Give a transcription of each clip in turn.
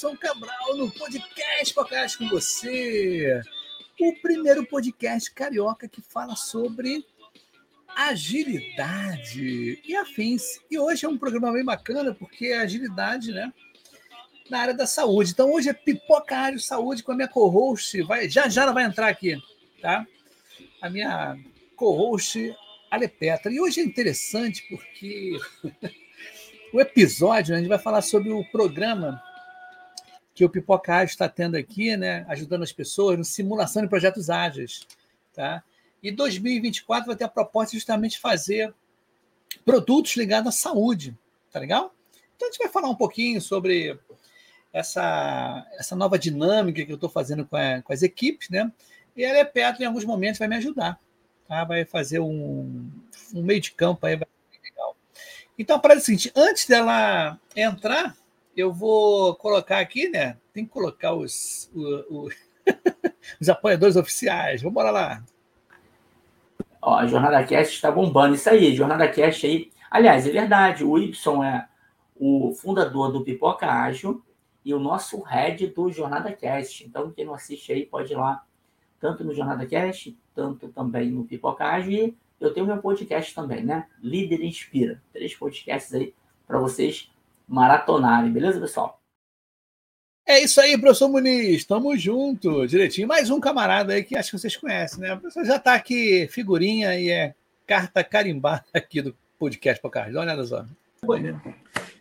Ibson Cabral no podcast Podcast com você. O primeiro podcast carioca que fala sobre agilidade e afins. E hoje é um programa bem bacana porque é agilidade, né? Na área da saúde. Então hoje é Pipoca Área Saúde com a minha co-host. Vai, já já ela vai entrar aqui, tá? A minha co-host Alepetra. E hoje é interessante porque o episódio, a gente vai falar sobre o programa que o Pipoca Ágil está tendo aqui, né, ajudando as pessoas no simulação de projetos ágeis. Tá? E 2024 vai ter a proposta justamente de fazer produtos ligados à saúde. Tá legal? Então a gente vai falar um pouquinho sobre essa, essa nova dinâmica que eu estou fazendo com, a, com, as equipes, né? E a Lepetro, em alguns momentos, vai me ajudar. Tá? Vai fazer um, um meio de campo aí, vai então, para o seguinte, antes dela entrar, eu vou colocar aqui, né? Tem que colocar os, o, o, os apoiadores oficiais. Vamos lá. Ó, a Jornada Cast está bombando. Isso aí, Jornada Cast aí. Aliás, é verdade, o Y é o fundador do Pipoca Ágil e o nosso head do Jornada Cast. Então, quem não assiste aí pode ir lá, tanto no Jornada Cast, tanto também no Pipoca Ágil e eu tenho meu podcast também, né? Líder Inspira. Três podcasts aí para vocês maratonarem, beleza, pessoal? É isso aí, professor Muniz. Tamo junto, direitinho. Mais um camarada aí que acho que vocês conhecem, né? O professor já está aqui, figurinha e é carta carimbada aqui do podcast Pocard. Dá uma olhada só.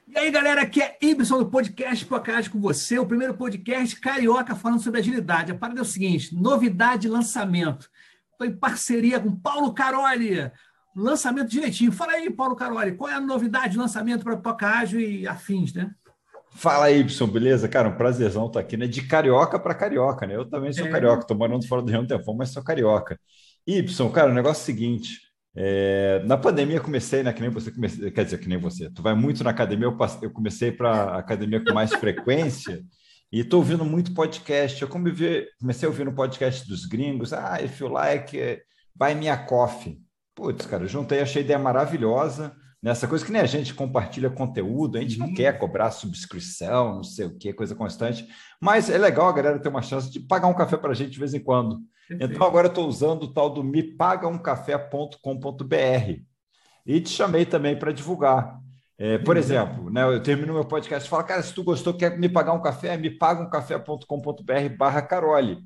E aí, galera, aqui é Ibson do podcast Pocard com você, o primeiro podcast carioca falando sobre agilidade. A parada é o seguinte: novidade lançamento. Estou em parceria com Paulo Caroli. Lançamento direitinho. Fala aí, Paulo Caroli, qual é a novidade de lançamento para Pipoca Ágil e afins, né? Fala aí, Y, beleza? Cara, um prazerzão estar aqui, né? De carioca para carioca, né? Eu também sou é. carioca, estou morando fora do Rio um tempo, mas sou carioca. Y, cara, o negócio é o seguinte: é, na pandemia comecei, né? Que nem você comecei, quer dizer, que nem você. Tu vai muito na academia, eu, passei, eu comecei para academia com mais frequência. E estou ouvindo muito podcast. Eu comecei a ouvir no podcast dos gringos. Ah, if you like, eh, buy me a coffee. Putz, cara, juntei, achei a ideia maravilhosa. Nessa coisa que nem a gente compartilha conteúdo, a gente uhum. não quer cobrar subscrição, não sei o que, coisa constante. Mas é legal a galera ter uma chance de pagar um café para a gente de vez em quando. Perfeito. Então agora eu estou usando o tal do mepagaumcafé.com.br. E te chamei também para divulgar. É, por exemplo, né, eu termino meu podcast e falo, cara, se tu gostou, quer me pagar um café, me paga um café.com.br barra Carole.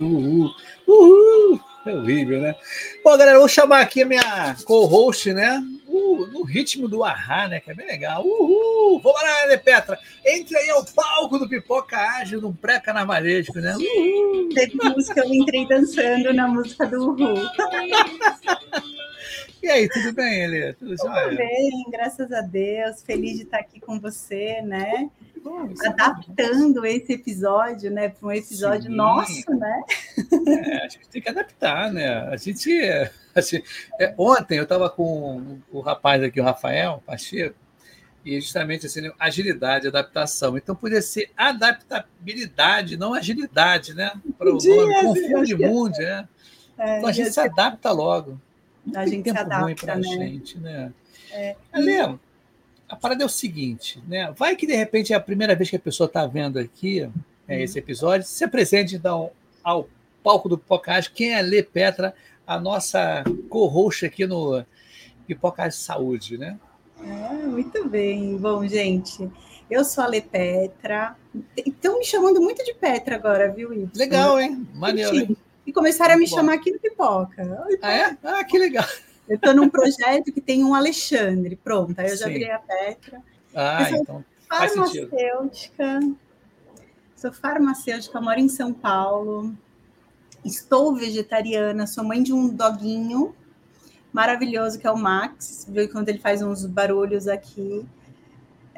Uhul. Uhul. É horrível, né? Bom, galera, vou chamar aqui a minha co-host, né? Uh, no ritmo do Ahá, né? Que é bem legal. Uhul! Vamos lá, né, Petra? Entre aí ao palco do Pipoca Ágil, num pré-carnavalesco, né? Uhul! Teve música, eu entrei dançando na música do Uhul. E aí, tudo bem, Eli? Tudo, tudo bem, graças a Deus. Feliz de estar aqui com você, né? Bom, é Adaptando é esse episódio, né, para um episódio Sim. nosso, né? É, a gente tem que adaptar, né? A gente, assim, é, ontem eu estava com o rapaz aqui, o Rafael Pacheco, e justamente assim, agilidade, adaptação. Então poderia ser adaptabilidade, não agilidade, né? Para o nome, confunde muito, né? É, então a gente se adapta logo. Não a gente tempo se adapta, ruim para a né? gente, né? É, e... a parada é o seguinte, né? Vai que de repente é a primeira vez que a pessoa está vendo aqui é, uhum. esse episódio, se apresente então ao palco do Pipocast, quem é a Lê Petra, a nossa co-host aqui no Pipocast Saúde, né? É, muito bem. Bom, gente, eu sou a Lepetra. Estão me chamando muito de Petra agora, viu, Ibsen? Legal, hein? Maneiro? E começaram a me chamar aqui no Pipoca. ah, é? Ah, que legal. Eu estou num projeto que tem um Alexandre. Pronto, aí eu já virei a Petra. Ah, então. Farmacêutica. Sou farmacêutica, moro em São Paulo. Estou vegetariana, sou mãe de um doguinho maravilhoso que é o Max. Viu quando ele faz uns barulhos aqui.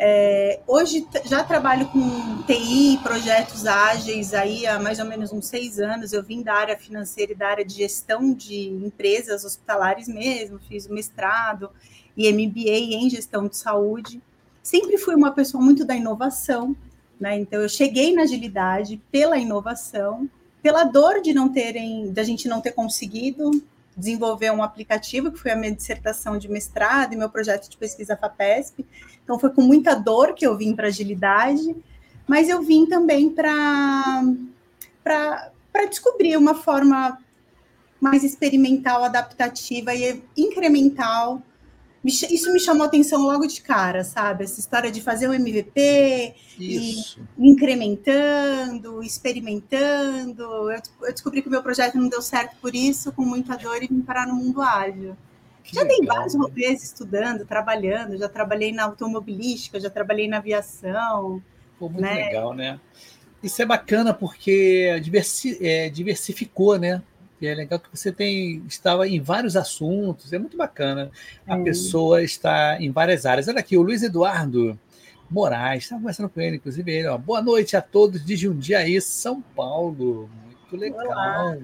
É, hoje já trabalho com TI, projetos ágeis aí há mais ou menos uns seis anos. Eu vim da área financeira e da área de gestão de empresas hospitalares mesmo, fiz o mestrado e MBA em gestão de saúde. Sempre fui uma pessoa muito da inovação, né? Então eu cheguei na agilidade pela inovação, pela dor de não terem, da gente não ter conseguido desenvolver um aplicativo, que foi a minha dissertação de mestrado e meu projeto de pesquisa FAPESP. Então, foi com muita dor que eu vim para agilidade, mas eu vim também para descobrir uma forma mais experimental, adaptativa e incremental isso me chamou atenção logo de cara, sabe? Essa história de fazer um MVP Isso. e incrementando, experimentando. Eu, eu, descobri que o meu projeto não deu certo por isso, com muita dor, e vim parar no mundo ágil. Que já legal. dei vários rolês estudando, trabalhando, já trabalhei na automobilística, já trabalhei na aviação. Pô, muito né? legal, né? Isso é bacana porque diversi é, diversificou, né? E é legal que você tem estava em vários assuntos, é muito bacana. A é. pessoa está em várias áreas. Olha aqui, o Luiz Eduardo Moraes, estava conversando com ele, inclusive ele, ó, boa noite a todos de Jundiaí, São Paulo. Muito legal. Olá.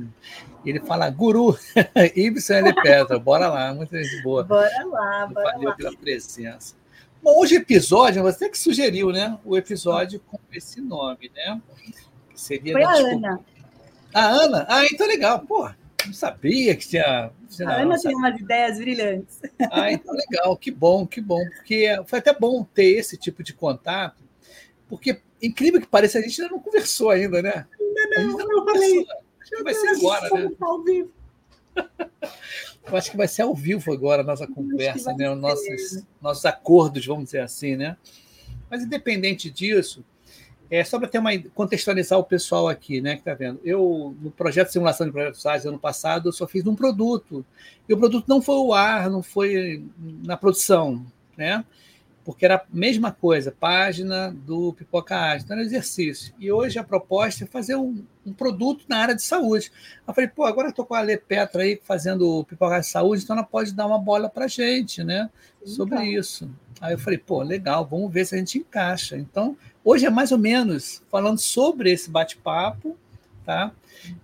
Ele fala, guru, Ibsen de Petra, bora lá, muita gente boa. Bora lá, bora Valeu lá. pela presença. Bom, hoje o episódio, você que sugeriu, né? O episódio com esse nome, né? seria Foi a Ana. A Ana? Ah, então legal. Pô, não sabia que tinha. a Ana tem umas ideias brilhantes. Ah, então legal, que bom, que bom. Porque foi até bom ter esse tipo de contato, porque, incrível que pareça, a gente ainda não conversou ainda, né? Ainda não, ainda não falei. Acho que vai ser agora, né? Ao vivo. Eu acho que vai ser ao vivo agora a nossa conversa, né? Os nossos, nossos acordos, vamos dizer assim, né? Mas independente disso, é, só para ter uma contextualizar o pessoal aqui, né, que está vendo. Eu, no projeto de simulação de projetos ágeis ano passado, eu só fiz um produto. E o produto não foi o ar, não foi na produção, né? Porque era a mesma coisa, página do Pipoca Ágil, então era exercício. E hoje a proposta é fazer um, um produto na área de saúde. Eu falei, pô, agora estou com a Ale Petra aí fazendo o Pipoca de Saúde, então ela pode dar uma bola para a gente, né? Sobre então. isso. Aí eu falei, pô, legal, vamos ver se a gente encaixa. Então, Hoje é mais ou menos falando sobre esse bate-papo, tá?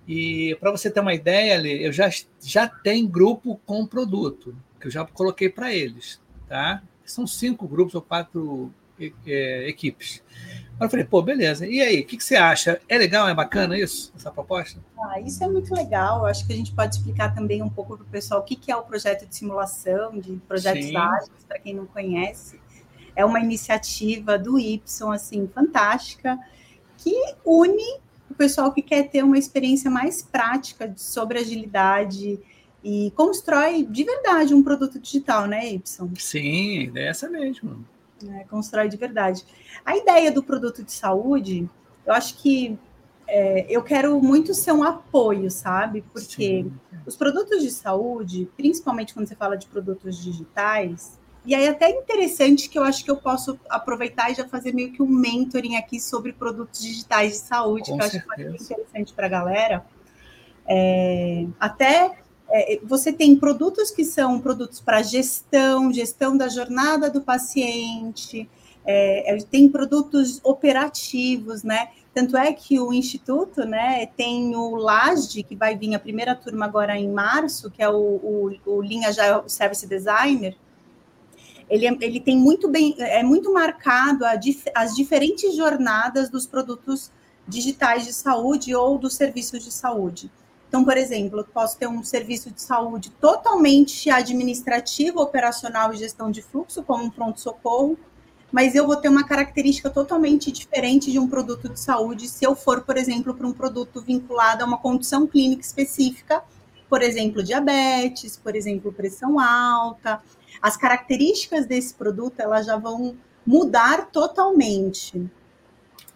E para você ter uma ideia, eu já, já tenho grupo com produto, que eu já coloquei para eles, tá? São cinco grupos ou quatro é, equipes. Eu falei, pô, beleza. E aí, o que, que, você acha? É legal, é bacana isso, essa proposta? Ah, isso é muito legal. Eu acho que a gente pode explicar também um pouco para o pessoal o que, que é o projeto de simulação, de projetos ágeis, para quem não conhece é uma iniciativa do Y, assim, fantástica, que une o pessoal que quer ter uma experiência mais prática sobre agilidade e constrói de verdade um produto digital, né, Y? Sim, a ideia é essa mesmo. É, constrói de verdade. A ideia do produto de saúde, eu acho que é, eu quero muito ser um apoio, sabe? Porque Sim. os produtos de saúde, principalmente quando você fala de produtos digitais, e aí, até interessante que eu acho que eu posso aproveitar e já fazer meio que um mentoring aqui sobre produtos digitais de saúde, Com que eu acho que vai ser interessante para a galera. É, até é, você tem produtos que são produtos para gestão, gestão da jornada do paciente, é, é tem produtos operativos, né? Tanto é que o Instituto né, tem o LASD, que vai vir a primeira turma agora em março, que é o, o, o Linha já Service Designer, ele, é, ele tem muito bem, é muito marcado a, as diferentes jornadas dos produtos digitais de saúde ou dos serviços de saúde. Então, por exemplo, eu posso ter um serviço de saúde totalmente administrativo, operacional e gestão de fluxo, como um pronto-socorro, mas eu vou ter uma característica totalmente diferente de um produto de saúde se eu for, por exemplo, para um produto vinculado a uma condição clínica específica, por exemplo, diabetes, por exemplo, pressão alta, as características desse produto elas já vão mudar totalmente.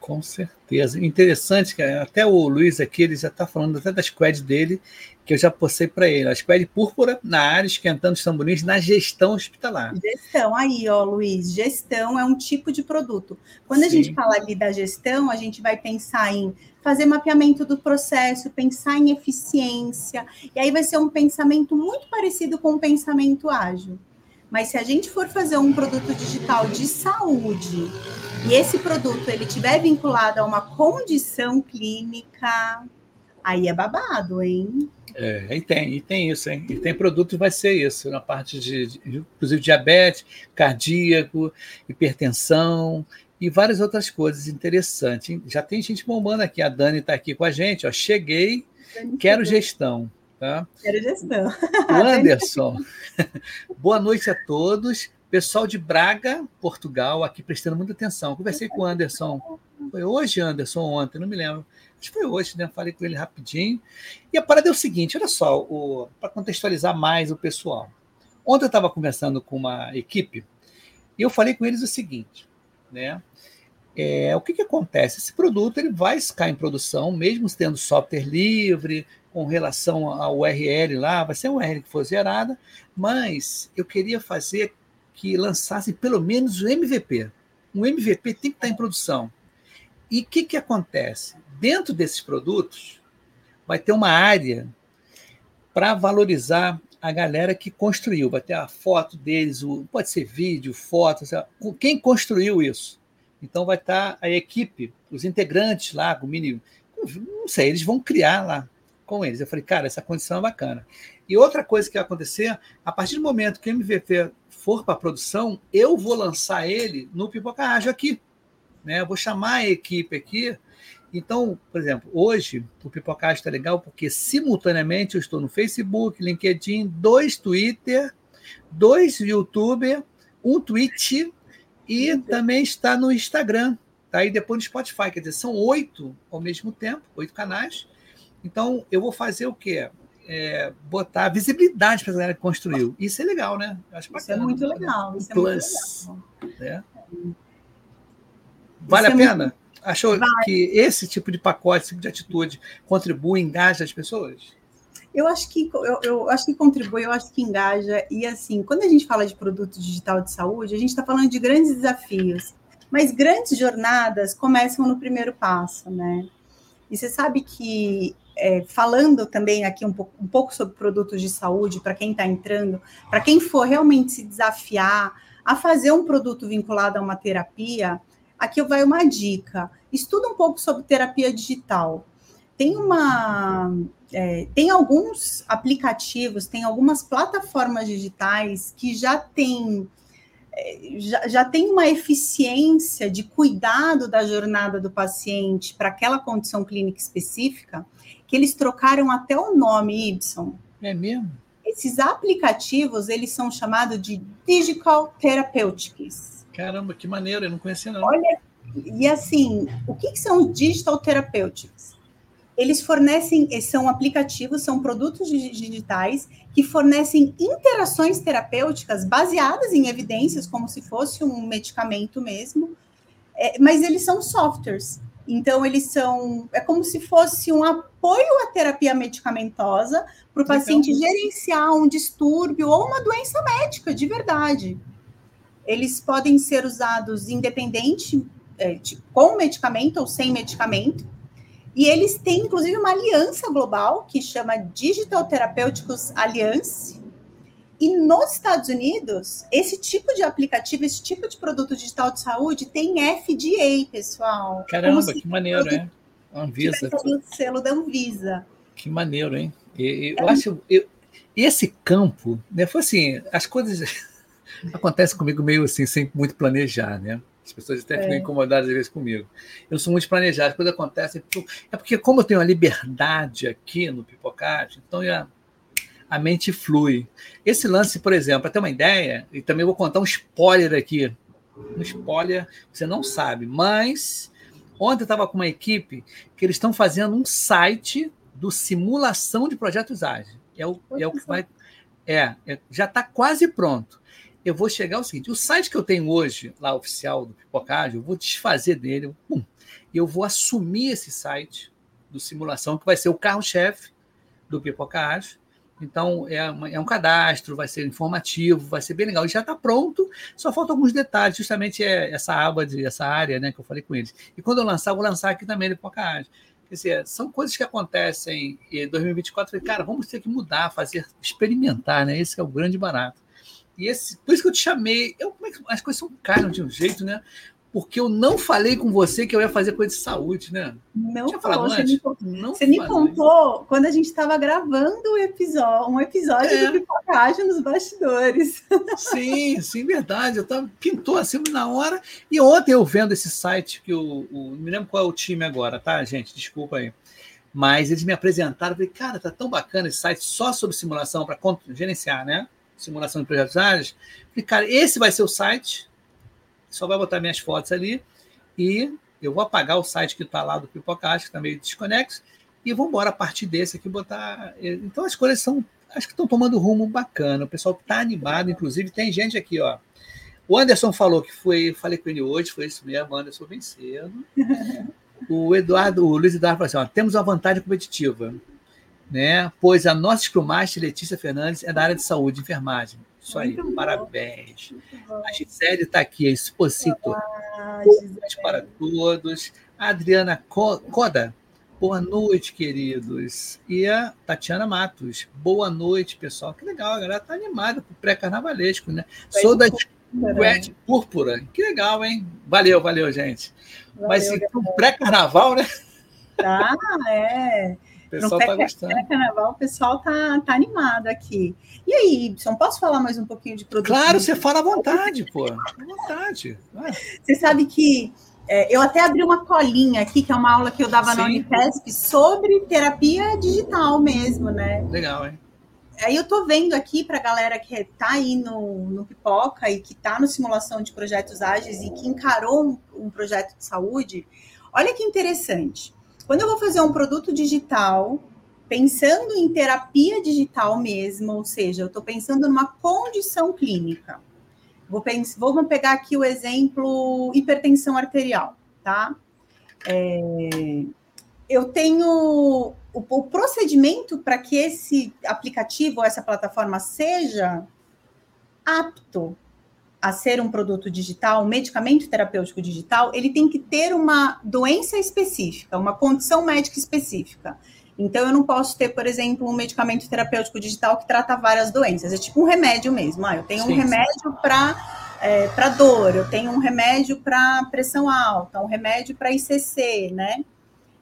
Com certeza. Interessante que até o Luiz aqui, ele já está falando até da squad dele, que eu já postei para ele. A squad púrpura na área, esquentando os tamborins na gestão hospitalar. Gestão, aí, ó, Luiz, gestão é um tipo de produto. Quando Sim. a gente fala ali da gestão, a gente vai pensar em fazer mapeamento do processo, pensar em eficiência, e aí vai ser um pensamento muito parecido com o pensamento ágil. Mas se a gente for fazer um produto digital de saúde e esse produto ele tiver vinculado a uma condição clínica, aí é babado, hein? É, e tem, e tem isso, hein? E tem produto que vai ser isso, na parte de, de inclusive diabetes, cardíaco, hipertensão e várias outras coisas interessantes. Já tem gente bombando aqui, a Dani está aqui com a gente, ó. Cheguei, quero gestão. Tá? Quero gestão. O Anderson, boa noite a todos. Pessoal de Braga, Portugal, aqui prestando muita atenção. Conversei com o Anderson. Foi hoje, Anderson, ontem, não me lembro. Acho que foi hoje, né? Falei com ele rapidinho. E a parada é o seguinte: olha só, para contextualizar mais o pessoal. Ontem eu estava conversando com uma equipe e eu falei com eles o seguinte, né? É, o que, que acontece? Esse produto ele vai ficar em produção, mesmo tendo software livre, com relação ao URL lá, vai ser uma URL que for gerada, mas eu queria fazer que lançasse pelo menos o MVP. Um MVP tem que estar em produção. E o que, que acontece? Dentro desses produtos, vai ter uma área para valorizar a galera que construiu. Vai ter a foto deles, pode ser vídeo, foto, quem construiu isso. Então vai estar a equipe, os integrantes lá, o mini, não sei, eles vão criar lá com eles. Eu falei, cara, essa condição é bacana. E outra coisa que vai acontecer, a partir do momento que o MVP for para produção, eu vou lançar ele no Pipoca Ágil aqui. Né? Eu vou chamar a equipe aqui. Então, por exemplo, hoje o Pipoca Ágil está legal porque simultaneamente eu estou no Facebook, LinkedIn, dois Twitter, dois YouTube, um Twitch e também está no Instagram. Tá? E depois no Spotify. Quer dizer, são oito ao mesmo tempo, oito canais. Então, eu vou fazer o quê? é, botar visibilidade para a galera que construiu. Isso é legal, né? acho isso é muito legal. Isso Plus, é muito legal. Né? Vale isso a é pena? Muito... Achou que esse tipo de pacote, esse tipo de atitude contribui, engaja as pessoas? Eu acho que eu, eu, acho que contribui, eu acho que engaja. E assim, quando a gente fala de produto digital de saúde, a gente está falando de grandes desafios. Mas grandes jornadas começam no primeiro passo, né? E você sabe que é, falando também aqui um pouco, um pouco sobre produtos de saúde, para quem está entrando, para quem for realmente se desafiar a fazer um produto vinculado a uma terapia, aqui vai uma dica. Estuda um pouco sobre terapia digital. Tem uma. É, tem alguns aplicativos, tem algumas plataformas digitais que já têm já, já tem uma eficiência de cuidado da jornada do paciente para aquela condição clínica específica, que eles trocaram até o nome, Ibson. É mesmo? Esses aplicativos, eles são chamados de Digital Therapeutics. Caramba, que maneiro, eu não conhecia não. Olha, e assim, o que, que são Digital Therapeutics? Eles fornecem, são aplicativos, são produtos digitais que fornecem interações terapêuticas baseadas em evidências, como se fosse um medicamento mesmo, é, mas eles são softwares. Então, eles são. É como se fosse um apoio à terapia medicamentosa para o paciente então, gerenciar um distúrbio ou uma doença médica, de verdade. Eles podem ser usados independente, é, com medicamento ou sem medicamento. E eles têm, inclusive, uma aliança global que chama Digital Therapeutics Alliance, e nos Estados Unidos, esse tipo de aplicativo, esse tipo de produto digital de saúde tem FDA, pessoal. Caramba, que maneiro, é? Anvisa. O selo da Anvisa. Que maneiro, hein? Eu, eu é. acho. Eu, esse campo, né? Foi assim, as coisas acontecem comigo meio assim, sem muito planejar, né? As pessoas até ficam é. incomodadas às vezes comigo. Eu sou muito planejado, as coisas acontecem. É porque, como eu tenho uma liberdade aqui no Pipocate, então eu a mente flui. Esse lance, por exemplo, para ter uma ideia, e também vou contar um spoiler aqui. Um spoiler, você não sabe, mas ontem eu estava com uma equipe que eles estão fazendo um site do simulação de projetos ágeis. É o, é o que vai. É, é já está quase pronto. Eu vou chegar ao seguinte: o site que eu tenho hoje, lá oficial do Pipocagem, eu vou desfazer dele, pum, eu vou assumir esse site do simulação, que vai ser o carro-chefe do Pipocagem. Então, é, uma, é, um cadastro, vai ser informativo, vai ser bem legal. E já está pronto, só faltam alguns detalhes, justamente é essa aba, de, essa área né, que eu falei com eles. E quando eu lançar, eu vou lançar aqui também no Pipocagem. Quer dizer, são coisas que acontecem em 2024. falei, cara, vamos ter que mudar, fazer, experimentar, né? Esse é o grande barato. E esse, por isso que eu te chamei. Eu, como é que as coisas são caras de um jeito, né? Porque eu não falei com você que eu ia fazer coisa de saúde, né? Não Tinha falado você, me, não você me contou quando a gente estava gravando um episódio, um episódio é. do Pipocagem nos bastidores. Sim, sim, verdade. Eu tava, pintou assim na hora. E ontem eu vendo esse site que o, o. Não me lembro qual é o time agora, tá, gente? Desculpa aí. Mas eles me apresentaram, falei, cara, tá tão bacana esse site só sobre simulação para gerenciar, né? Simulação de projetos ágeis. Falei, cara, esse vai ser o site, só vai botar minhas fotos ali e eu vou apagar o site que está lá do Pipocast, que está meio desconexo, e vamos embora a partir desse aqui botar. Então as coisas são, acho que estão tomando rumo bacana. O pessoal está animado, inclusive tem gente aqui, ó. O Anderson falou que foi, falei com ele hoje, foi isso mesmo, Anderson vencendo. O Eduardo, o Luiz Eduardo falou assim: ó, temos uma vantagem competitiva né? Pois a nossa Scrum Master, Letícia Fernandes, é da área de saúde, enfermagem. Isso aí, Muito parabéns. A Gisele está aqui, a Exposito. Ah, para todos. A Adriana Coda, boa noite, queridos. E a Tatiana Matos, boa noite, pessoal. Que legal, a galera está animada para o pré-carnavalesco, né? Sou da Squad Púrpura. Que legal, hein? Valeu, valeu, gente. Valeu, Mas o pré-carnaval, né? Tá, é pessoal está gostando. Carnaval, o pessoal tá, tá animado aqui. E aí, Ibson, posso falar mais um pouquinho de produto? Claro, você fala à vontade, pô. À vontade. Você sabe que é, eu até abri uma colinha aqui, que é uma aula que eu dava Sim. na Unifesp, sobre terapia digital mesmo, né? Legal, hein? Aí eu tô vendo aqui para a galera que está aí no, no Pipoca e que está no simulação de projetos ágeis e que encarou um, um projeto de saúde, olha que interessante. Quando eu vou fazer um produto digital, pensando em terapia digital mesmo, ou seja, eu estou pensando numa condição clínica. Vou pensar, vamos pegar aqui o exemplo hipertensão arterial, tá? É, eu tenho o, o procedimento para que esse aplicativo, essa plataforma seja apto a ser um produto digital, um medicamento terapêutico digital, ele tem que ter uma doença específica, uma condição médica específica. Então, eu não posso ter, por exemplo, um medicamento terapêutico digital que trata várias doenças. É tipo um remédio mesmo. Ah, eu tenho sim, um remédio para é, para dor, eu tenho um remédio para pressão alta, um remédio para ICC, né?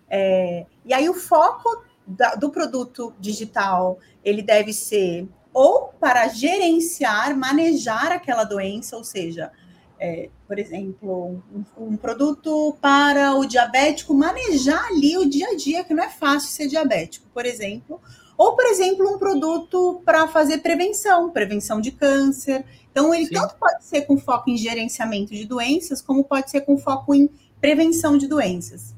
É, e aí o foco da, do produto digital ele deve ser ou para gerenciar, manejar aquela doença, ou seja, é, por exemplo, um, um, produto para o diabético manejar ali o dia a dia, que não é fácil ser diabético, por exemplo, ou, por exemplo, um produto para fazer prevenção, prevenção de câncer. Então, ele Sim. tanto pode ser com foco em gerenciamento de doenças, como pode ser com foco em prevenção de doenças.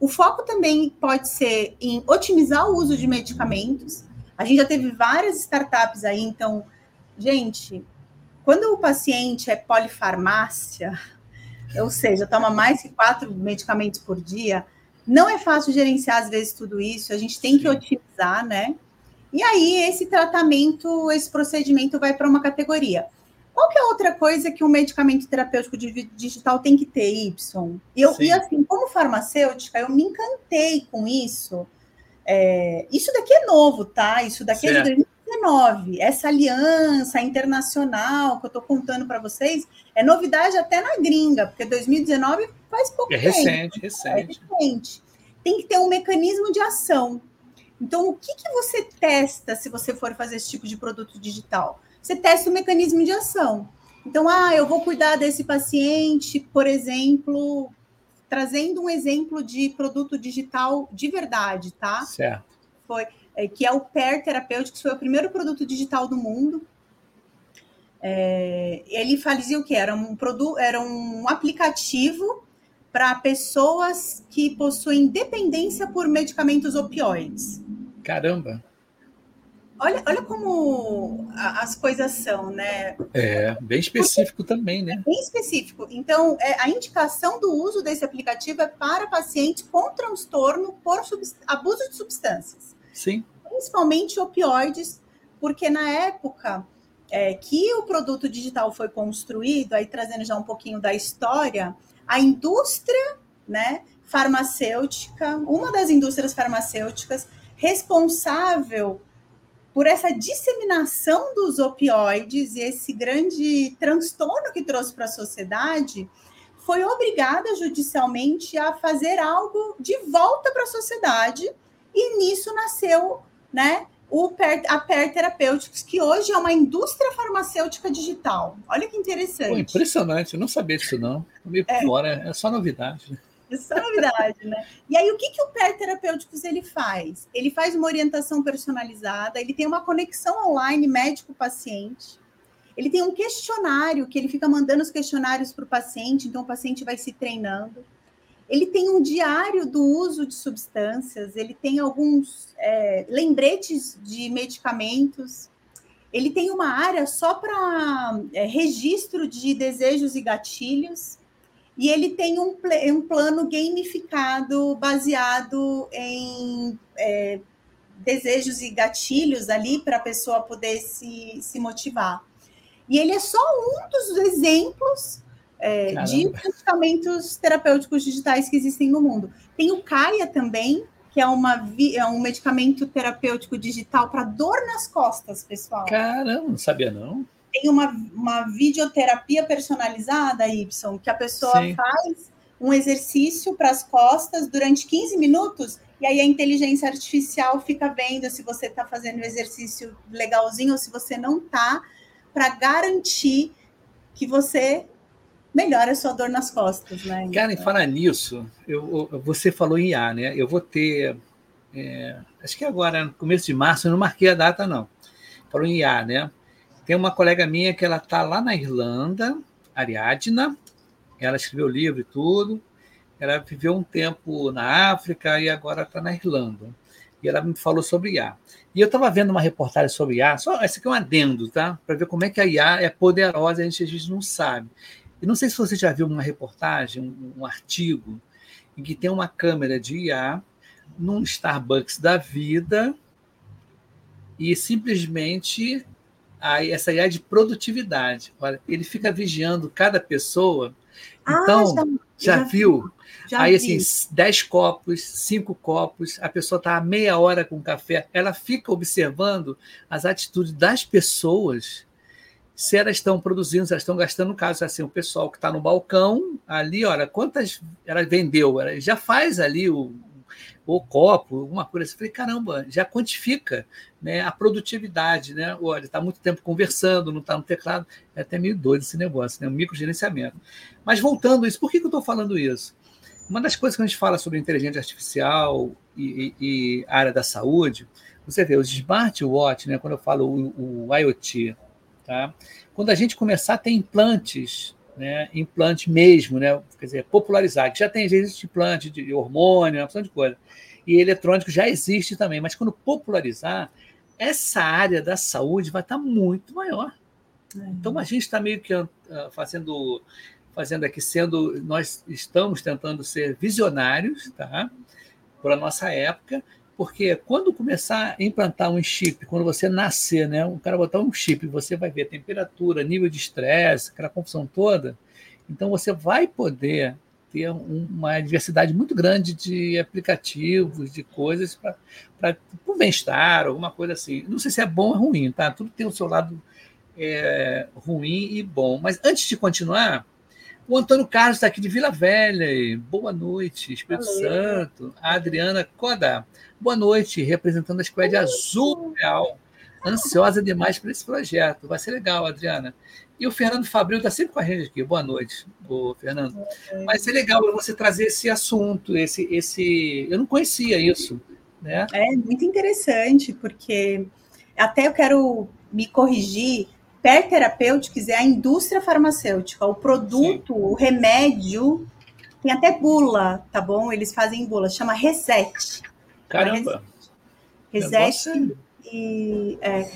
O foco também pode ser em otimizar o uso de medicamentos, a gente já teve várias startups aí, então, gente, quando o paciente é polifarmácia, ou seja, toma mais que quatro medicamentos por dia, não é fácil gerenciar, às vezes, tudo isso, a gente tem que otimizar, né? E aí, esse tratamento, esse procedimento vai para uma categoria. Qual que é outra coisa que um medicamento terapêutico digital tem que ter, Y? Eu, e assim, como farmacêutica, eu me encantei com isso, é, isso daqui é novo, tá? Isso daqui certo. é de 2019. Essa aliança internacional que eu estou contando para vocês é novidade até na gringa, porque 2019 faz pouco é tempo. Recente, recente. É recente. Tem que ter um mecanismo de ação. Então, o que, que você testa se você for fazer esse tipo de produto digital? Você testa o mecanismo de ação. Então, ah, eu vou cuidar desse paciente, por exemplo, trazendo um exemplo de produto digital de verdade, tá? Certo. Foi, é, que é o PER Terapêutico, que foi o primeiro produto digital do mundo. É, ele fazia o que? Era um, produto, era um aplicativo para pessoas que possuem dependência por medicamentos opioides. Caramba! Olha, olha como as coisas são, né? É, bem específico Porque, também, né? É bem específico. Então, é, a indicação do uso desse aplicativo é para pacientes com transtorno por abuso de substâncias. Sim. Principalmente opioides, porque na época é, que o produto digital foi construído, aí trazendo já um pouquinho da história, a indústria né, farmacêutica, uma das indústrias farmacêuticas responsável por essa disseminação dos opioides e esse grande transtorno que trouxe para a sociedade, foi obrigada judicialmente a fazer algo de volta para a sociedade, e nisso nasceu né, o per, a Per Therapeutics, que hoje é uma indústria farmacêutica digital. Olha que interessante. Pô, impressionante, eu não sabia disso não. Meio é. fora, é só novidade. Isso é novidade, né? E aí, o que, que o PER Terapêuticos ele faz? Ele faz uma orientação personalizada, ele tem uma conexão online médico-paciente, ele tem um questionário que ele fica mandando os questionários para o paciente, então o paciente vai se treinando. Ele tem um diário do uso de substâncias, ele tem alguns é, lembretes de medicamentos, ele tem uma área só para é, registro de desejos e gatilhos e ele tem um, um plano gamificado baseado em é, desejos e gatilhos ali para a pessoa poder se, se motivar. E ele é só um dos exemplos é, de medicamentos terapêuticos digitais que existem no mundo. Tem o Caia também, que é, uma, é um medicamento terapêutico digital para dor nas costas, pessoal. Caramba, não sabia não tem uma, uma videoterapia personalizada, Y, que a pessoa Sim. faz um exercício para as costas durante 15 minutos, e aí a inteligência artificial fica vendo se você está fazendo o exercício legalzinho ou se você não está, para garantir que você melhora a sua dor nas costas, né? Cara, em falar nisso, eu, você falou em IA, né? Eu vou ter, é, acho que agora, no começo de março, eu não marquei a data, não. Falou em IA, né? Tem uma colega minha que ela está lá na Irlanda, Ariadna, ela escreveu livro e tudo. Ela viveu um tempo na África e agora está na Irlanda. E ela me falou sobre IA. E eu estava vendo uma reportagem sobre IA, só esse aqui é um adendo, tá? Para ver como é que a IA é poderosa, a gente, a gente não sabe. E não sei se você já viu uma reportagem, um, um artigo, em que tem uma câmera de IA num Starbucks da vida e simplesmente aí essa ideia de produtividade. Olha, ele fica vigiando cada pessoa. Ah, então, já, já, já viu? Já aí, vi. assim, dez copos, cinco copos, a pessoa está meia hora com café, ela fica observando as atitudes das pessoas, se elas estão produzindo, se elas estão gastando, no caso, assim, o pessoal que está no balcão, ali, olha, quantas ela vendeu, ela já faz ali o, ou copo, alguma coisa assim. Falei, caramba, já quantifica né, a produtividade, né? Olha, está muito tempo conversando, não está no teclado. É até meio doido esse negócio, né? O microgerenciamento. Mas voltando a isso, por que, que eu estou falando isso? Uma das coisas que a gente fala sobre inteligência artificial e, e, e área da saúde, você vê, os smartwatch, né, quando eu falo o, o IoT, tá? quando a gente começar a ter implantes né, implante mesmo, né, quer dizer, popularizar, que já tem existe implante de hormônio, uma opção de coisa. E eletrônico já existe também, mas quando popularizar, essa área da saúde vai estar muito maior. É. Então a gente está meio que uh, fazendo, fazendo aqui, sendo, nós estamos tentando ser visionários, tá? Para a nossa época, porque quando começar a implantar um chip, quando você nascer, né, o cara botar um chip, você vai ver temperatura, nível de estresse, aquela confusão toda. Então você vai poder ter uma diversidade muito grande de aplicativos, de coisas para o bem-estar, alguma coisa assim. Não sei se é bom ou ruim, tá? Tudo tem o seu lado é, ruim e bom. Mas antes de continuar, o Antônio Carlos está aqui de Vila Velha. Boa noite, Espírito Valeu. Santo. A Adriana Coda. Boa noite, representando a Squad Azul Real. Ansiosa demais para esse projeto. Vai ser legal, Adriana. E o Fernando Fabril está sempre com a gente aqui. Boa noite, o Fernando. Vai ser legal você trazer esse assunto, esse, esse. Eu não conhecia isso. Né? É muito interessante, porque até eu quero me corrigir Per Therapeutics é a indústria farmacêutica, o produto, Sim. o remédio, tem até bula, tá bom? Eles fazem bula, chama Reset. Caramba! Reset, E é,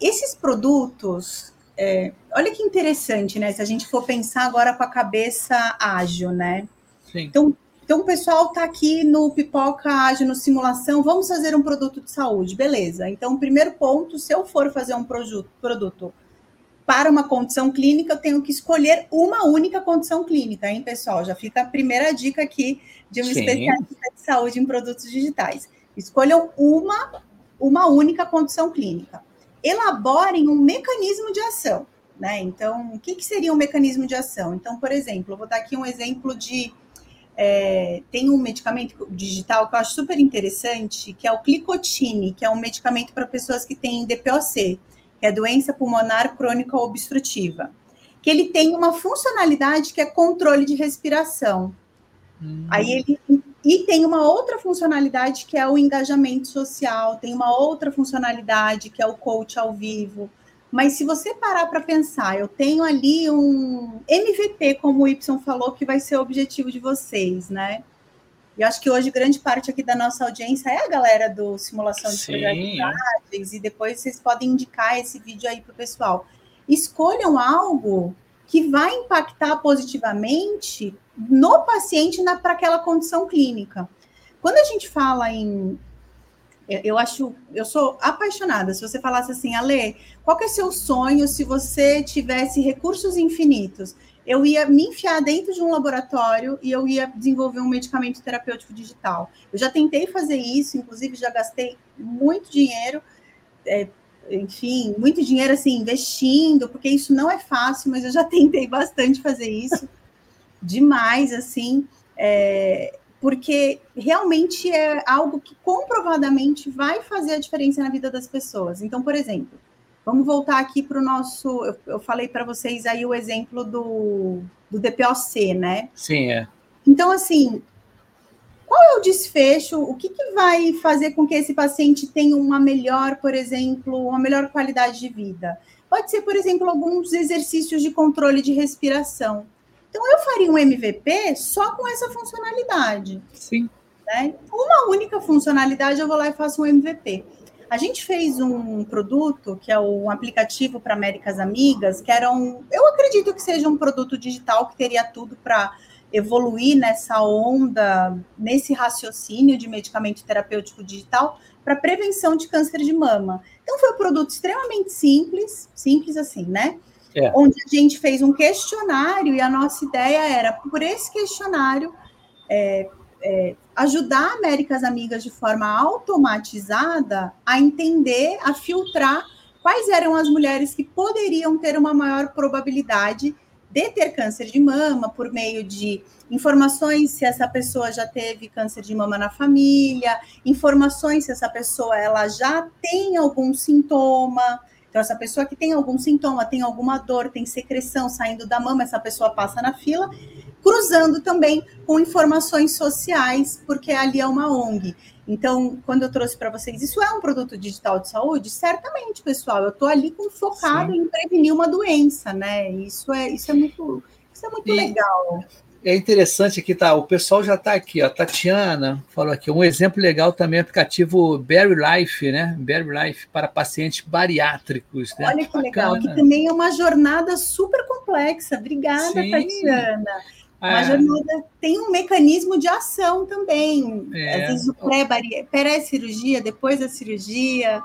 esses produtos, é, olha que interessante, né? Se a gente for pensar agora com a cabeça ágil, né? Sim. Então, então, o pessoal está aqui no Pipoca Ágil, no Simulação, vamos fazer um produto de saúde, beleza. Então, o primeiro ponto, se eu for fazer um produto, produto para uma condição clínica, eu tenho que escolher uma única condição clínica, hein, pessoal? Já fica a primeira dica aqui de um Sim. especialista de saúde em produtos digitais. Escolham uma, uma única condição clínica. Elaborem um mecanismo de ação, né? Então, o que, que seria um mecanismo de ação? Então, por exemplo, eu vou dar aqui um exemplo de é, tem um medicamento digital que eu acho super interessante, que é o Clicotine, que é um medicamento para pessoas que têm DPOC, que é doença pulmonar crônica obstrutiva. Que ele tem uma funcionalidade que é controle de respiração. Hum. Aí ele e tem uma outra funcionalidade que é o engajamento social, tem uma outra funcionalidade que é o coach ao vivo. Mas se você parar para pensar, eu tenho ali um MVP, como o Y falou, que vai ser o objetivo de vocês, né? E acho que hoje grande parte aqui da nossa audiência é a galera do simulação de projetos e depois vocês podem indicar esse vídeo aí para o pessoal. Escolham algo que vai impactar positivamente no paciente para aquela condição clínica. Quando a gente fala em eu acho, eu sou apaixonada. Se você falasse assim, Ale, qual que é seu sonho se você tivesse recursos infinitos? Eu ia me enfiar dentro de um laboratório e eu ia desenvolver um medicamento terapêutico digital. Eu já tentei fazer isso, inclusive já gastei muito dinheiro, é, enfim, muito dinheiro assim investindo, porque isso não é fácil, mas eu já tentei bastante fazer isso, demais assim. É, porque realmente é algo que comprovadamente vai fazer a diferença na vida das pessoas. Então, por exemplo, vamos voltar aqui para o nosso. Eu, eu falei para vocês aí o exemplo do, do DPOC, né? Sim, é. Então, assim, qual é o desfecho? O que, que vai fazer com que esse paciente tenha uma melhor, por exemplo, uma melhor qualidade de vida? Pode ser, por exemplo, alguns exercícios de controle de respiração. Então, eu faria um MVP só com essa funcionalidade. Sim. Né? Uma única funcionalidade, eu vou lá e faço um MVP. A gente fez um produto que é um aplicativo para Américas Amigas, que era um. Eu acredito que seja um produto digital que teria tudo para evoluir nessa onda, nesse raciocínio de medicamento terapêutico digital para prevenção de câncer de mama. Então, foi um produto extremamente simples, simples assim, né? É. onde a gente fez um questionário e a nossa ideia era, por esse questionário, é, é, ajudar Américas Amigas de forma automatizada a entender, a filtrar quais eram as mulheres que poderiam ter uma maior probabilidade de ter câncer de mama por meio de informações se essa pessoa já teve câncer de mama na família, informações se essa pessoa ela já tem algum sintoma, então, essa pessoa que tem algum sintoma, tem alguma dor, tem secreção saindo da mama, essa pessoa passa na fila, cruzando também com informações sociais, porque ali é uma ONG. Então, quando eu trouxe para vocês, isso é um produto digital de saúde? Certamente, pessoal. Eu estou ali com, focado Sim. em prevenir uma doença, né? Isso é, isso é muito, isso é muito e, legal é interessante aqui, tá? O pessoal já está aqui, ó. Tatiana falou aqui. Um exemplo legal também é o aplicativo Berry Life, né? Berry Life para pacientes bariátricos. Né? Olha que legal, que também é uma jornada super complexa. Obrigada, Sim. Tatiana. Uma é. jornada tem um mecanismo de ação também. É. Às vezes o pré-cirurgia, depois da cirurgia.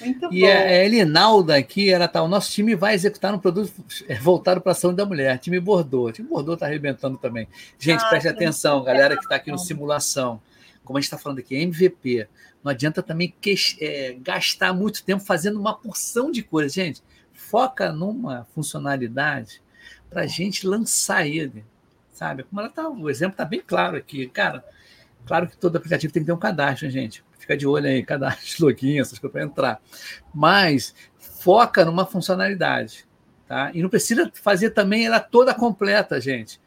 Muito e bom. a Elinalda aqui, ela tá, o nosso time vai executar um produto voltado para a saúde da mulher, time Bordeaux. O time Bordeaux está arrebentando também. Gente, ah, preste atenção, galera que está aqui no simulação. Como a gente está falando aqui, MVP. Não adianta também que, é, gastar muito tempo fazendo uma porção de coisas. Gente, foca numa funcionalidade para a gente lançar ele. Sabe? Como ela tá, o exemplo está bem claro aqui. Cara, claro que todo aplicativo tem que ter um cadastro, gente fica de olho aí, cadastro, login, essas coisas para entrar. Mas foca numa funcionalidade, tá? E não precisa fazer também ela toda completa, gente.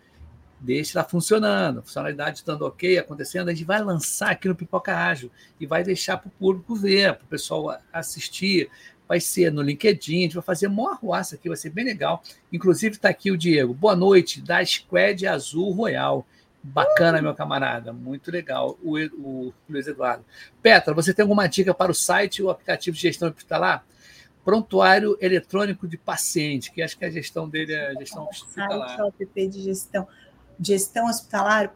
Deixa ela funcionando, funcionalidade estando ok, acontecendo, a gente vai lançar aqui no Pipoca Ágil e vai deixar para o público ver, para o pessoal assistir. Vai ser no LinkedIn, a gente vai fazer uma arruaça aqui, vai ser bem legal. Inclusive está aqui o Diego. Boa noite, da Squad Azul Royal. Bacana, meu camarada, muito legal. O, o Luiz Eduardo. Petra, você tem alguma dica para o site ou aplicativo de gestão hospitalar? Prontuário eletrônico de paciente, que acho que a gestão dele é a gestão hospitalar. Site, o app de gestão, gestão hospitalar.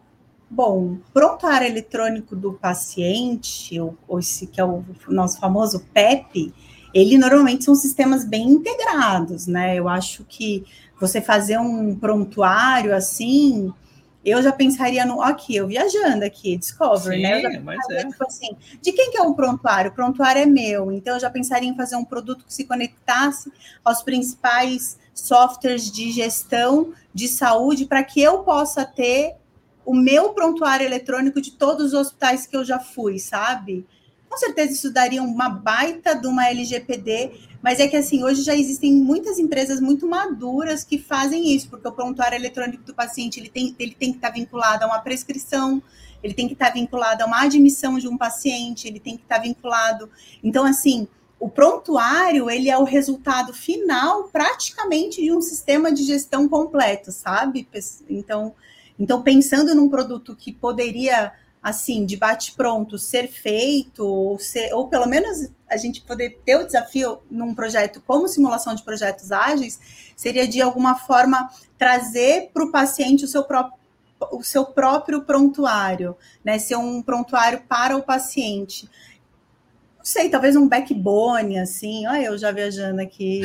Bom, prontuário eletrônico do paciente, ou, ou esse que é o nosso famoso PEP, ele normalmente são sistemas bem integrados, né? Eu acho que você fazer um prontuário assim, eu já pensaria no aqui, eu viajando aqui, Discovery, Sim, né? Eu mas é. tipo assim, de quem que é o prontuário? O prontuário é meu, então eu já pensaria em fazer um produto que se conectasse aos principais softwares de gestão de saúde para que eu possa ter o meu prontuário eletrônico de todos os hospitais que eu já fui, sabe? Com certeza isso daria uma baita de uma LGPD, mas é que assim, hoje já existem muitas empresas muito maduras que fazem isso, porque o prontuário eletrônico do paciente ele tem, ele tem que estar vinculado a uma prescrição, ele tem que estar vinculado a uma admissão de um paciente, ele tem que estar vinculado. Então, assim, o prontuário ele é o resultado final praticamente de um sistema de gestão completo, sabe? Então, então pensando num produto que poderia assim, de bate-pronto ser feito, ou, ser, ou pelo menos a gente poder ter o desafio num projeto como simulação de projetos ágeis, seria de alguma forma trazer para o paciente o seu próprio o seu próprio prontuário, né? Ser um prontuário para o paciente. Não sei, talvez um backbone, assim. Olha, eu já viajando aqui.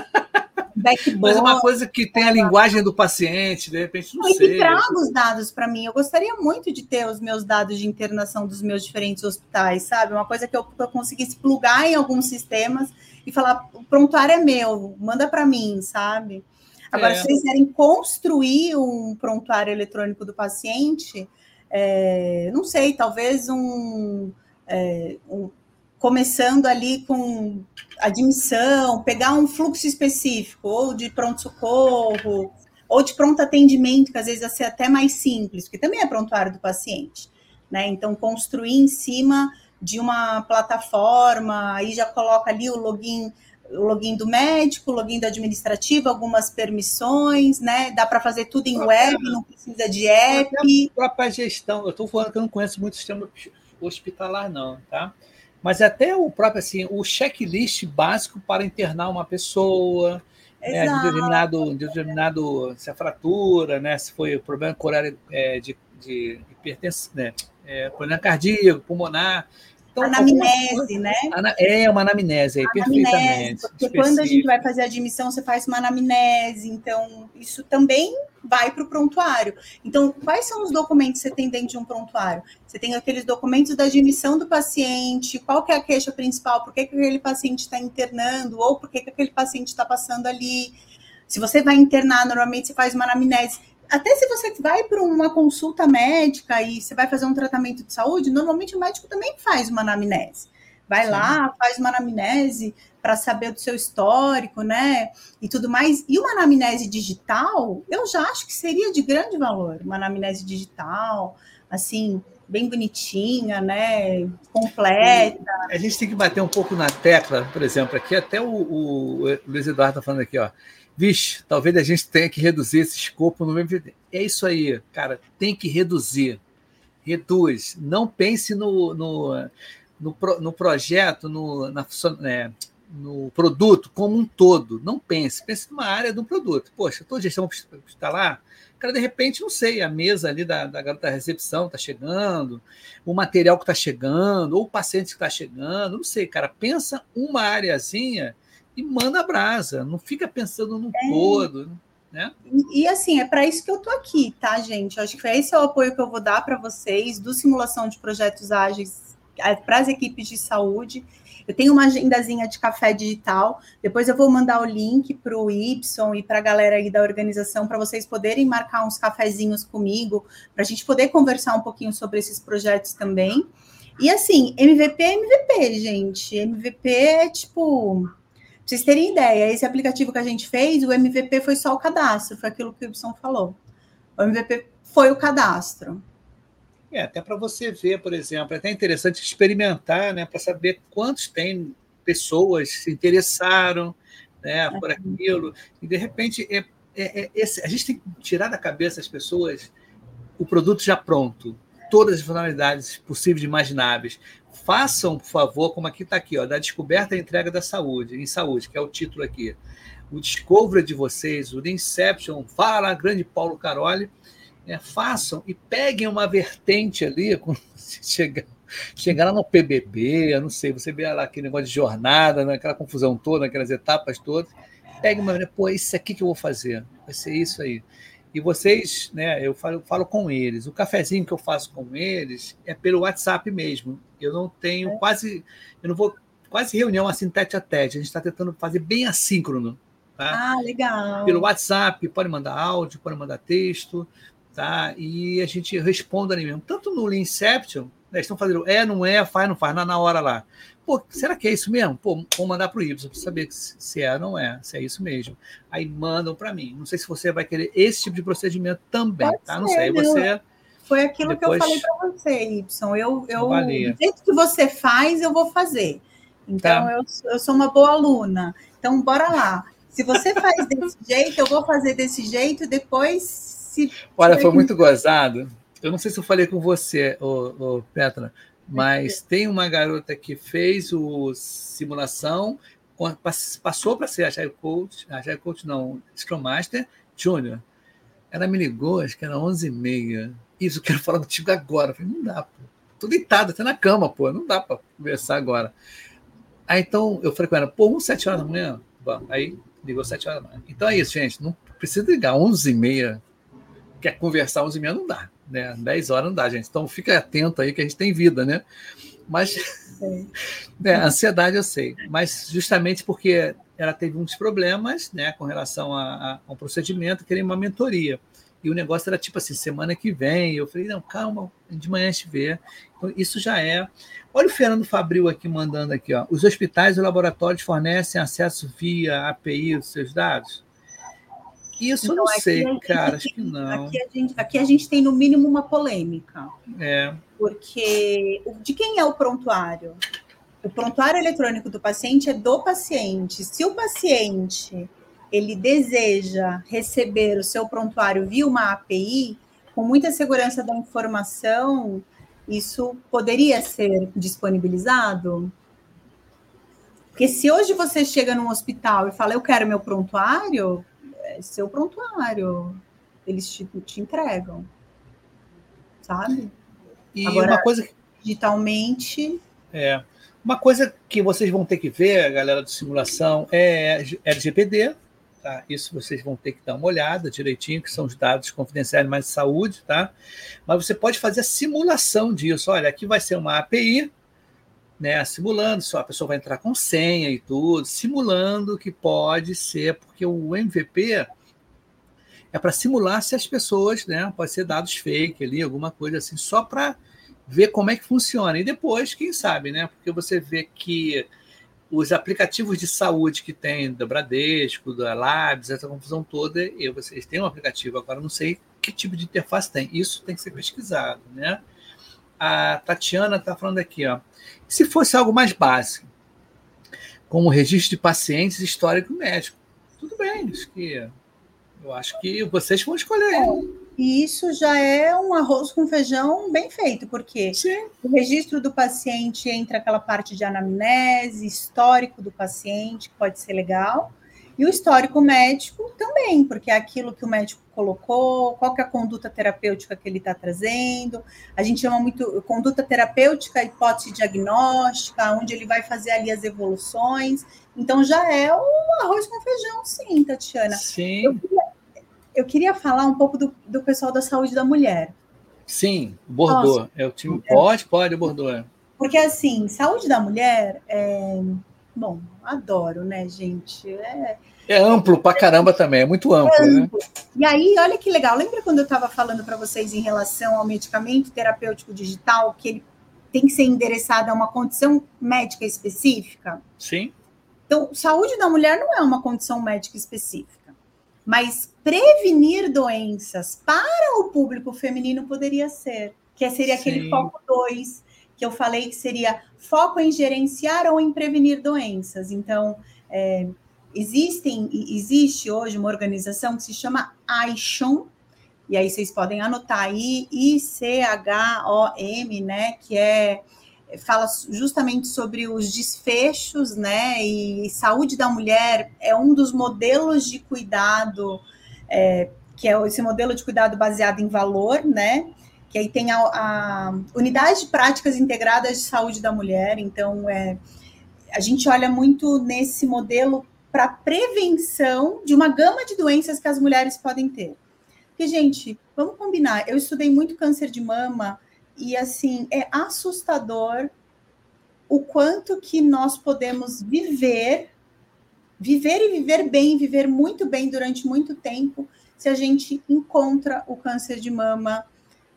backbone. Mas é uma coisa que tem a linguagem do paciente, de repente, não, não sei. E que traga os dados para mim. Eu gostaria muito de ter os meus dados de internação dos meus diferentes hospitais, sabe? Uma coisa que eu, que eu conseguisse plugar em alguns sistemas e falar, o prontuário é meu, manda para mim, sabe? Agora, é. se vocês querem construir um prontuário eletrônico do paciente, é, não sei, talvez um, é, um começando ali com admissão, pegar um fluxo específico, ou de pronto-socorro, ou de pronto atendimento, que às vezes vai ser até mais simples, porque também é prontuário do paciente. Né? Então, construir em cima de uma plataforma, aí já coloca ali o login, o login do médico, o login do administrativo, algumas permissões, né? Dá para fazer tudo em web, não precisa de app. A própria gestão, eu estou falando que eu não conheço muito o sistema hospitalar, não, tá? Mas até o próprio assim, o checklist básico para internar uma pessoa, né, de determinado, de determinado se a fratura, né, se foi problema corário é, de, de hipertensão, né, é, problema cardíaco, pulmonar, então, anamnese, né? É uma anamnese, aí, anamnese, perfeitamente. Porque específico. quando a gente vai fazer a admissão, você faz uma anamnese, então isso também vai para o prontuário. Então, quais são os documentos que você tem dentro de um prontuário? Você tem aqueles documentos da admissão do paciente, qual que é a queixa principal, por que, que aquele paciente está internando, ou por que, que aquele paciente está passando ali. Se você vai internar, normalmente você faz uma anamnese até se você vai para uma consulta médica e você vai fazer um tratamento de saúde, normalmente o médico também faz uma anamnese. Vai Sim. lá, faz uma anamnese para saber do seu histórico, né? E tudo mais. E uma anamnese digital, eu já acho que seria de grande valor. Uma anamnese digital, assim, bem bonitinha, né? Completa. A gente tem que bater um pouco na tecla, por exemplo, aqui até o, o Luiz Eduardo está falando aqui, ó vixe, talvez a gente tenha que reduzir esse escopo no MVD. É isso aí, cara, tem que reduzir. Reduz. Não pense no, no, no, no projeto, no, na, né, no produto como um todo. Não pense. Pense numa área do produto. Poxa, toda gestão está lá. Cara, de repente, não sei, a mesa ali da, da garota da recepção está chegando, o material que está chegando, ou o paciente que está chegando, não sei, cara. Pensa uma areazinha e manda brasa, não fica pensando no é. todo. Né? E, e, assim, é para isso que eu tô aqui, tá, gente? Acho que esse é o apoio que eu vou dar para vocês do simulação de projetos ágeis é, para as equipes de saúde. Eu tenho uma agendazinha de café digital. Depois eu vou mandar o link para o Y e para a galera aí da organização para vocês poderem marcar uns cafezinhos comigo, para a gente poder conversar um pouquinho sobre esses projetos também. E assim, MVP é MVP, gente. MVP é tipo vocês terem ideia, esse aplicativo que a gente fez, o MVP foi só o cadastro, foi aquilo que o Ibson falou. O MVP foi o cadastro. É, até para você ver, por exemplo, é até interessante experimentar, né, para saber quantos tem pessoas se interessaram né, por aquilo. E, de repente, é, é, é esse, a gente tem que tirar da cabeça as pessoas o produto já pronto, todas as funcionalidades possíveis e imagináveis. Façam, por favor, como aqui está aqui, ó, da descoberta e entrega da saúde, em saúde, que é o título aqui. O Discovery de vocês, o The Inception, fala grande Paulo Caroli, é, façam e peguem uma vertente ali, quando você chegar, chegar lá no PBB, eu não sei, você vê lá aquele negócio de jornada, naquela confusão toda, aquelas etapas todas, pegue uma, pô, isso aqui que eu vou fazer, vai ser isso aí. E vocês, né, eu falo, falo com eles. O cafezinho que eu faço com eles é pelo WhatsApp mesmo. Eu não tenho é. quase, eu não vou quase reunião assim tete a tete. A gente está tentando fazer bem assíncrono. Tá? Ah, legal. Pelo WhatsApp, pode mandar áudio, pode mandar texto, tá? E a gente responde ali mesmo. Tanto no Inception, né, estão fazendo é, não é, faz, não faz, na, na hora lá. Pô, será que é isso mesmo? Pô, vou mandar para o Y para saber se é ou não é, se é isso mesmo. Aí mandam para mim. Não sei se você vai querer esse tipo de procedimento também, Pode tá? Ser, não sei. Você. Foi aquilo depois... que eu falei para você, Y. Eu, eu, do jeito que você faz, eu vou fazer. Então, tá. eu, eu sou uma boa aluna. Então, bora lá. Se você faz desse jeito, eu vou fazer desse jeito, depois se. Olha, foi muito gozado. Eu não sei se eu falei com você, ô, ô Petra, mas tem uma garota que fez o simulação, passou para ser Agile Coach, Agile Coach não, Scrum Master Júnior. Ela me ligou, acho que era 11h30. Isso, eu quero falar contigo agora. Eu falei, não dá, pô. Tô deitado até na cama, pô. Não dá para conversar agora. Aí então eu falei com ela, pô, 7 horas da manhã? Bom, aí ligou 7 horas da manhã. Então é isso, gente. Não precisa ligar 11h30. Quer conversar 11h30? Não dá né? 10 horas não dá, gente. Então fica atento aí que a gente tem vida, né? Mas né, ansiedade eu sei, mas justamente porque ela teve uns problemas, né, com relação a, a, ao procedimento, queria uma mentoria. E o negócio era tipo assim, semana que vem. Eu falei, não, calma, de manhã a gente vê. Então, isso já é. Olha o Fernando Fabril aqui mandando aqui, ó. Os hospitais e laboratórios fornecem acesso via API dos seus dados? Isso então, eu não sei, cara, acho que não. Aqui a, gente, aqui a gente tem, no mínimo, uma polêmica. É. Porque de quem é o prontuário? O prontuário eletrônico do paciente é do paciente. Se o paciente ele deseja receber o seu prontuário via uma API, com muita segurança da informação, isso poderia ser disponibilizado? Porque se hoje você chega num hospital e fala, eu quero meu prontuário, é seu prontuário. Eles te, te entregam. Sabe? E Agora, uma coisa digitalmente. É. Uma coisa que vocês vão ter que ver, galera de simulação, é LGPD. Tá? Isso vocês vão ter que dar uma olhada direitinho, que são os dados confidenciais mais de saúde, tá? Mas você pode fazer a simulação disso. Olha, aqui vai ser uma API, né, simulando, só a pessoa vai entrar com senha e tudo, simulando que pode ser, porque o MVP é para simular se as pessoas, né, pode ser dados fake ali, alguma coisa assim, só para ver como é que funciona. E depois, quem sabe, né, porque você vê que os aplicativos de saúde que tem da Bradesco, da Labs, essa confusão toda, eu, vocês têm um aplicativo, agora não sei que tipo de interface tem. Isso tem que ser pesquisado, né? A Tatiana está falando aqui, ó. Se fosse algo mais básico, como registro de pacientes histórico médico, tudo bem, acho que eu acho que vocês vão escolher. É, e isso já é um arroz com feijão bem feito, porque Sim. o registro do paciente entra aquela parte de anamnese, histórico do paciente, que pode ser legal. E o histórico médico também, porque é aquilo que o médico colocou, qual que é a conduta terapêutica que ele está trazendo. A gente chama muito conduta terapêutica, hipótese diagnóstica, onde ele vai fazer ali as evoluções. Então já é o arroz com feijão, sim, Tatiana. Sim. Eu queria, eu queria falar um pouco do, do, pessoal da saúde da mulher. Sim, Bordeaux. é o time. Pode, pode, Bordeaux. É. Porque assim, saúde da mulher é Bom, adoro, né, gente? É, é amplo pra caramba também, é muito amplo, é amplo. né? E aí, olha que legal. Lembra quando eu estava falando para vocês em relação ao medicamento terapêutico digital, que ele tem que ser endereçado a uma condição médica específica? Sim. Então, saúde da mulher não é uma condição médica específica, mas prevenir doenças para o público feminino poderia ser, que seria Sim. aquele foco 2 que eu falei que seria foco em gerenciar ou em prevenir doenças. Então, é, existem, existe hoje uma organização que se chama AISHON, e aí vocês podem anotar aí, ICHOM, né, que é fala justamente sobre os desfechos, né, e saúde da mulher é um dos modelos de cuidado, é, que é esse modelo de cuidado baseado em valor, né, que aí tem a, a unidade de práticas integradas de saúde da mulher, então é, a gente olha muito nesse modelo para prevenção de uma gama de doenças que as mulheres podem ter. Porque, gente, vamos combinar, eu estudei muito câncer de mama e, assim, é assustador o quanto que nós podemos viver, viver e viver bem, viver muito bem durante muito tempo, se a gente encontra o câncer de mama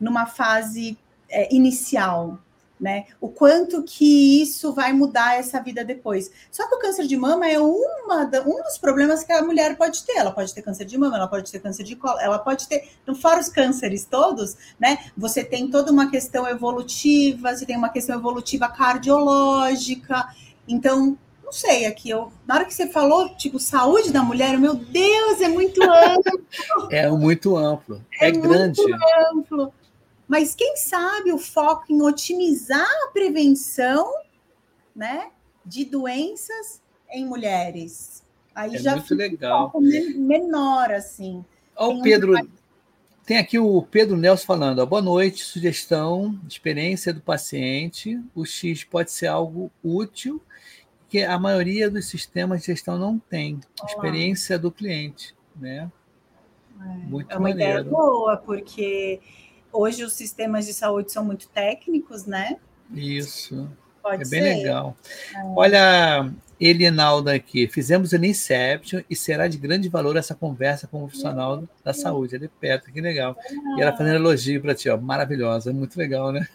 numa fase é, inicial, né? O quanto que isso vai mudar essa vida depois. Só que o câncer de mama é uma da, um dos problemas que a mulher pode ter. Ela pode ter câncer de mama, ela pode ter câncer de colo, ela pode ter, não fora os cânceres todos, né? Você tem toda uma questão evolutiva, você tem uma questão evolutiva cardiológica. Então, não sei, aqui eu, na hora que você falou, tipo, saúde da mulher, meu Deus, é muito amplo. É muito amplo, é, é grande. Muito amplo. Mas quem sabe o foco em otimizar a prevenção, né, de doenças em mulheres. Aí é já muito legal. Um menor assim. Ó, o Pedro, tem aqui o Pedro Nelson falando. Ó, Boa noite, sugestão, experiência do paciente. O X pode ser algo útil que a maioria dos sistemas de gestão não tem. Olá. Experiência do cliente, né? É, muito é uma maneiro. ideia boa, porque hoje os sistemas de saúde são muito técnicos, né? Isso. Pode é bem ser. legal. É. Olha, Elinalda aqui. Fizemos o Inception e será de grande valor essa conversa com o profissional é. da saúde. Ele é perto, que legal. E ela fazendo elogio para ti, ó. Maravilhosa, muito legal, né?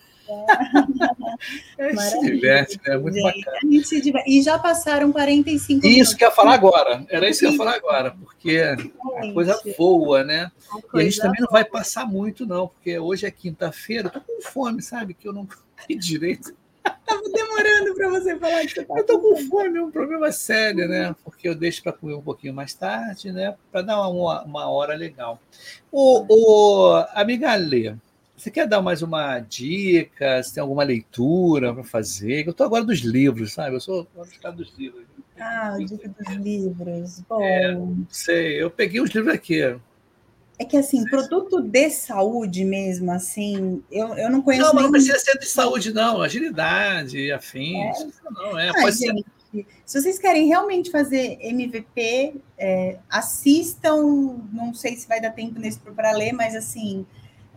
É. se diverte, né? Muito gente, bacana. Diverte. E já passaram 45 minutos. Isso que eu ia falar agora. Era isso que eu ia falar agora, porque a coisa voa, né? A e a gente também não vai passar muito, não, porque hoje é quinta-feira, eu tô com fome, sabe? Que eu não comi direito. Estava demorando para você falar que você tá Eu tô com fome, é um problema sério, né? Porque eu deixo para comer um pouquinho mais tarde, né? Para dar uma, uma hora legal. O, o amiga Lê, você quer dar mais uma dica? Se tem alguma leitura para fazer? Eu estou agora dos livros, sabe? Eu sou ficar dos livros. Ah, dica dos livros. Bom. É, não sei, eu peguei os livros aqui. É que assim, produto de saúde mesmo, assim, eu, eu não conheço. Não, mas não precisa ser de saúde, não. Agilidade, afins. É. Não, é. Ah, pode gente, ser. Se vocês querem realmente fazer MVP, é, assistam. Não sei se vai dar tempo nesse para ler, mas assim,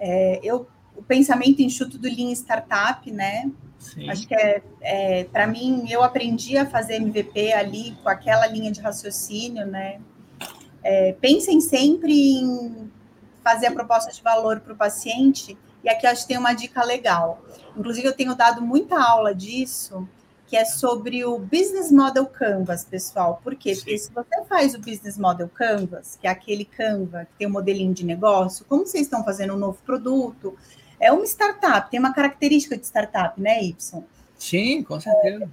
é, eu, o pensamento enxuto do Lean Startup, né? Sim. Acho que é, é para mim, eu aprendi a fazer MVP ali com aquela linha de raciocínio, né? É, pensem sempre em fazer a proposta de valor para o paciente, e aqui acho que tem uma dica legal. Inclusive, eu tenho dado muita aula disso, que é sobre o Business Model Canvas, pessoal. Por quê? Porque se você faz o Business Model Canvas, que é aquele Canva que tem um modelinho de negócio, como vocês estão fazendo um novo produto, é uma startup, tem uma característica de startup, né, Y? Sim, com certeza. É,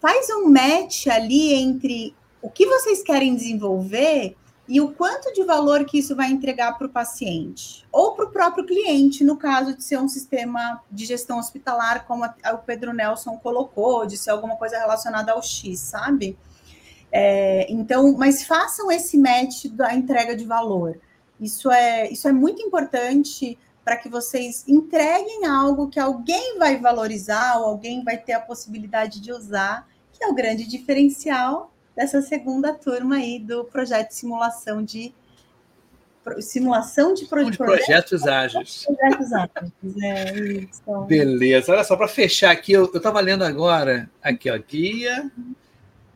faz um match ali entre o que vocês querem desenvolver e o quanto de valor que isso vai entregar para o paciente ou para o próprio cliente, no caso de ser um sistema de gestão hospitalar, como a, o Pedro Nelson colocou, de ser alguma coisa relacionada ao X, sabe? É, então, mas façam esse match da entrega de valor. Isso é, isso é muito importante para que vocês entreguem algo que alguém vai valorizar ou alguém vai ter a possibilidade de usar, que é o grande diferencial dessa segunda turma aí do projeto de simulação de simulação de, pro, de projetos, ágeis. Projetos ágeis, é isso. Beleza. Olha só, para fechar aqui, eu estava lendo agora, aqui, ó, Guia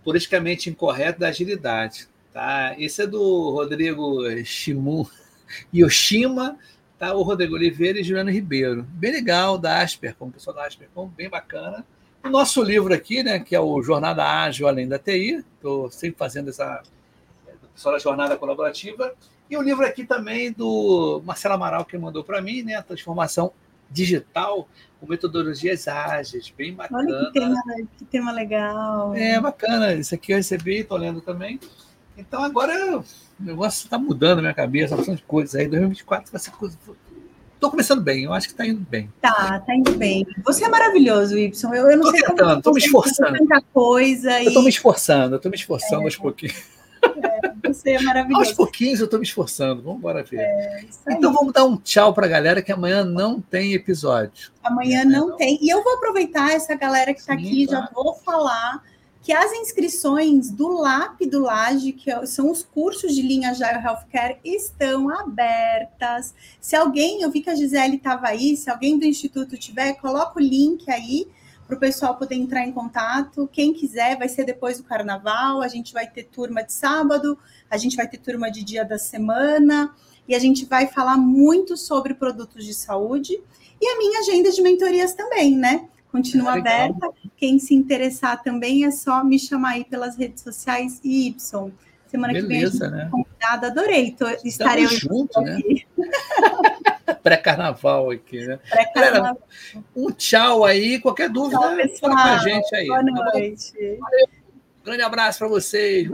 Politicamente Incorreto da Agilidade. Tá? Esse é do Rodrigo Shimu Yoshima, tá? o Rodrigo Oliveira e Juliano Ribeiro. Bem legal, da Asper, como pessoal da Asper, bem bacana. O nosso livro aqui, né, que é o Jornada Ágil Além da TI, estou sempre fazendo essa pessoal da jornada colaborativa. E o livro aqui também do Marcelo Amaral, que mandou para mim, né, a transformação digital com metodologias ágeis, bem bacana. Olha que tema, que tema legal. É bacana, isso aqui eu recebi, estou lendo também. Então agora o negócio está mudando na minha cabeça, uma de coisas aí. 2024 vai ser coisa. Estou começando bem, eu acho que está indo bem. Tá, tá indo bem. Você é maravilhoso, Y. Eu, eu não tô sei tentando, como tô me esforçando. tanta coisa. Eu estou me esforçando, eu estou me esforçando é. aos pouquinhos. É, você é maravilhoso. Aos pouquinhos eu estou me esforçando. Vamos embora ver. É, então vamos dar um tchau para a galera que amanhã não tem episódio. Amanhã não, não, tem. E eu vou aproveitar essa galera que está aqui, claro. já vou falar que as inscrições do LAP do Laje, que é são os cursos de linha Agile Healthcare, estão abertas. Se alguém, eu vi que a Gisele estava aí, se alguém do Instituto tiver, coloca o link aí para o pessoal poder entrar em contato. Quem quiser, vai ser depois do carnaval. A gente vai ter turma de sábado, a gente vai ter turma de dia da semana, e a gente vai falar muito sobre produtos de saúde. E a minha agenda de mentorias também, né? Continua é aberta. Quem se interessar também é só me chamar aí pelas redes sociais e Y. Semana Beleza, que vem a gente né? convidada, adorei. Tô, estarei junto, né? Pré-carnaval aqui, né? Pré-carnaval. Um tchau aí, qualquer dúvida, tchau, fala com a gente aí. Boa tá noite. Grande abraço para vocês.